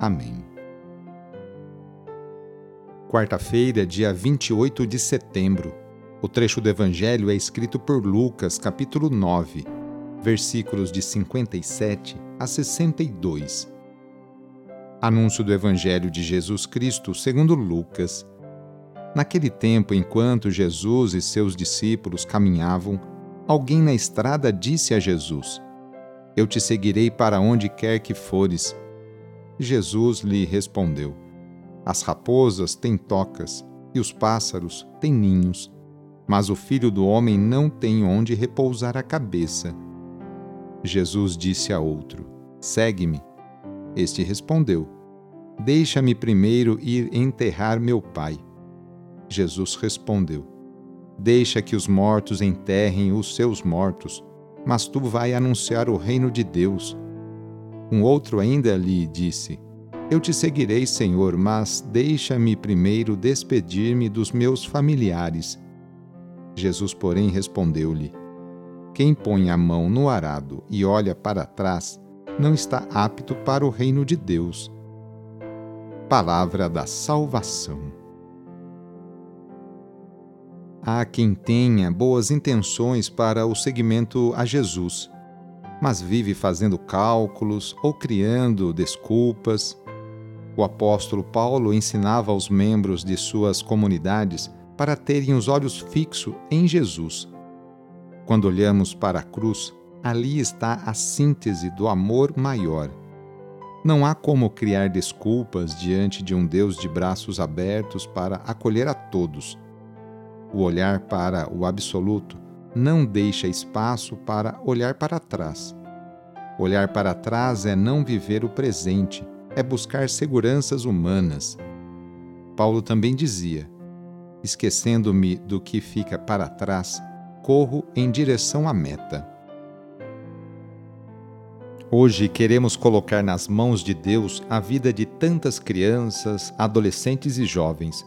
Amém. Quarta-feira, dia 28 de setembro. O trecho do Evangelho é escrito por Lucas, capítulo 9, versículos de 57 a 62. Anúncio do Evangelho de Jesus Cristo segundo Lucas. Naquele tempo, enquanto Jesus e seus discípulos caminhavam, alguém na estrada disse a Jesus: Eu te seguirei para onde quer que fores. Jesus lhe respondeu: As raposas têm tocas e os pássaros têm ninhos, mas o filho do homem não tem onde repousar a cabeça. Jesus disse a outro: Segue-me. Este respondeu: Deixa-me primeiro ir enterrar meu pai. Jesus respondeu: Deixa que os mortos enterrem os seus mortos, mas tu vai anunciar o reino de Deus. Um outro ainda lhe disse: Eu te seguirei, Senhor, mas deixa-me primeiro despedir-me dos meus familiares. Jesus, porém, respondeu-lhe: Quem põe a mão no arado e olha para trás não está apto para o reino de Deus. Palavra da Salvação. Há quem tenha boas intenções para o seguimento a Jesus mas vive fazendo cálculos ou criando desculpas. O apóstolo Paulo ensinava aos membros de suas comunidades para terem os olhos fixos em Jesus. Quando olhamos para a cruz, ali está a síntese do amor maior. Não há como criar desculpas diante de um Deus de braços abertos para acolher a todos. O olhar para o absoluto não deixa espaço para olhar para trás. Olhar para trás é não viver o presente, é buscar seguranças humanas. Paulo também dizia: esquecendo-me do que fica para trás, corro em direção à meta. Hoje queremos colocar nas mãos de Deus a vida de tantas crianças, adolescentes e jovens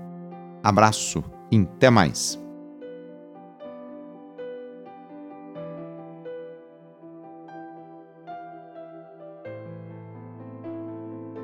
Abraço e até mais!